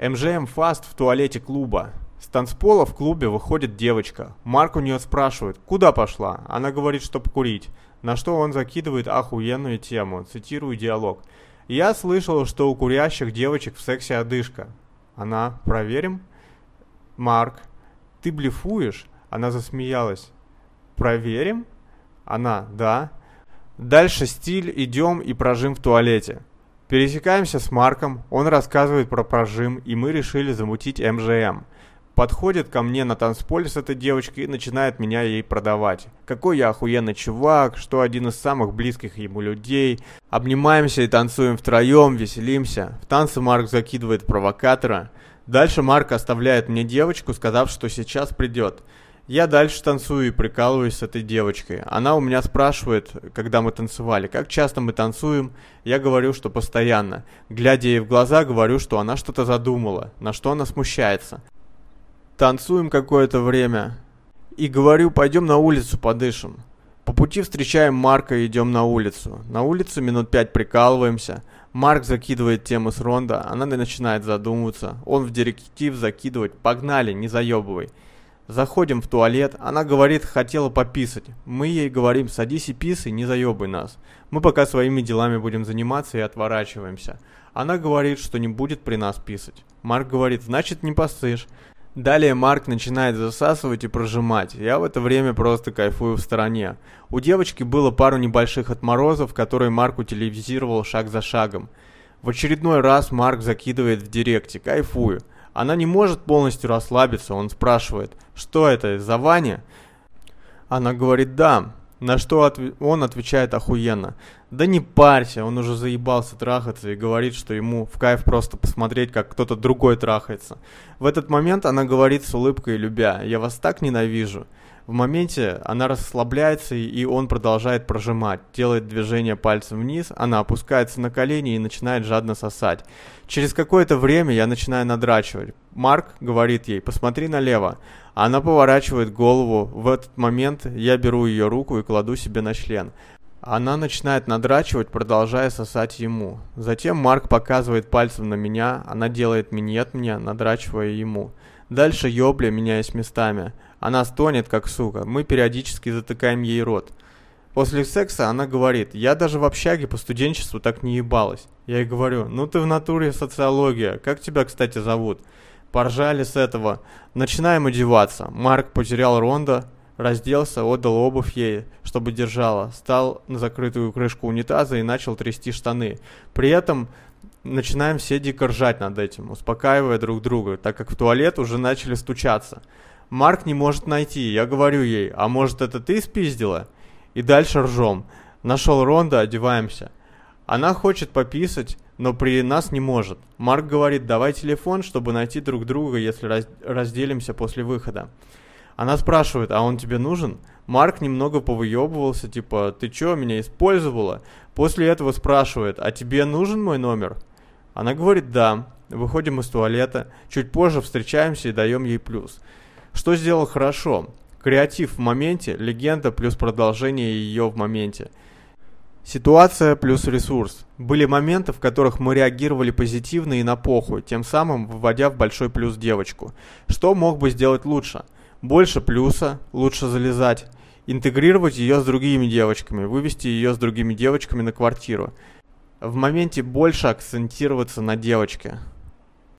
МЖМ Фаст в туалете клуба. С танцпола в клубе выходит девочка. Марк у нее спрашивает, куда пошла? Она говорит, что покурить. На что он закидывает охуенную тему, цитирую диалог. Я слышал, что у курящих девочек в сексе одышка. Она, проверим? Марк, ты блефуешь? Она засмеялась. Проверим? Она, да. Дальше стиль, идем и прожим в туалете. Пересекаемся с Марком, он рассказывает про прожим, и мы решили замутить МЖМ. Подходит ко мне на танцполе с этой девочкой и начинает меня ей продавать. Какой я охуенный чувак, что один из самых близких ему людей. Обнимаемся и танцуем втроем, веселимся. В танце Марк закидывает провокатора. Дальше Марк оставляет мне девочку, сказав, что сейчас придет. Я дальше танцую и прикалываюсь с этой девочкой. Она у меня спрашивает, когда мы танцевали, как часто мы танцуем. Я говорю, что постоянно. Глядя ей в глаза, говорю, что она что-то задумала, на что она смущается. Танцуем какое-то время. И говорю, пойдем на улицу подышим. По пути встречаем Марка и идем на улицу. На улице минут пять прикалываемся. Марк закидывает тему с Ронда, она начинает задумываться. Он в директив закидывать. Погнали, не заебывай. Заходим в туалет, она говорит, хотела пописать. Мы ей говорим, садись и писай, не заебай нас. Мы пока своими делами будем заниматься и отворачиваемся. Она говорит, что не будет при нас писать. Марк говорит, значит не посышь. Далее Марк начинает засасывать и прожимать. Я в это время просто кайфую в стороне. У девочки было пару небольших отморозов, которые Марк утилизировал шаг за шагом. В очередной раз Марк закидывает в директе, кайфую. Она не может полностью расслабиться, он спрашивает, что это, из-за Вани? Она говорит, да. На что отв... он отвечает охуенно. Да не парься, он уже заебался трахаться и говорит, что ему в кайф просто посмотреть, как кто-то другой трахается. В этот момент она говорит с улыбкой любя, я вас так ненавижу. В моменте она расслабляется, и он продолжает прожимать, делает движение пальцем вниз, она опускается на колени и начинает жадно сосать. Через какое-то время я начинаю надрачивать. Марк говорит ей, посмотри налево. Она поворачивает голову. В этот момент я беру ее руку и кладу себе на член. Она начинает надрачивать, продолжая сосать ему. Затем Марк показывает пальцем на меня, она делает минет мне, надрачивая ему. Дальше ёбля, меняясь местами. Она стонет, как сука. Мы периодически затыкаем ей рот. После секса она говорит, я даже в общаге по студенчеству так не ебалась. Я ей говорю, ну ты в натуре социология, как тебя, кстати, зовут? Поржали с этого. Начинаем одеваться. Марк потерял Ронда, разделся, отдал обувь ей, чтобы держала, стал на закрытую крышку унитаза и начал трясти штаны. При этом начинаем все дико ржать над этим, успокаивая друг друга, так как в туалет уже начали стучаться. Марк не может найти. Я говорю ей, а может это ты спиздила? И дальше ржем. Нашел Ронда, одеваемся. Она хочет пописать, но при нас не может. Марк говорит, давай телефон, чтобы найти друг друга, если раз разделимся после выхода. Она спрашивает, а он тебе нужен? Марк немного повыебывался, типа, ты чё, меня использовала? После этого спрашивает, а тебе нужен мой номер? Она говорит, да. Выходим из туалета. Чуть позже встречаемся и даем ей плюс. Что сделал хорошо? Креатив в моменте, легенда плюс продолжение ее в моменте. Ситуация плюс ресурс. Были моменты, в которых мы реагировали позитивно и на похуй, тем самым выводя в большой плюс девочку. Что мог бы сделать лучше? Больше плюса, лучше залезать. Интегрировать ее с другими девочками, вывести ее с другими девочками на квартиру. В моменте больше акцентироваться на девочке.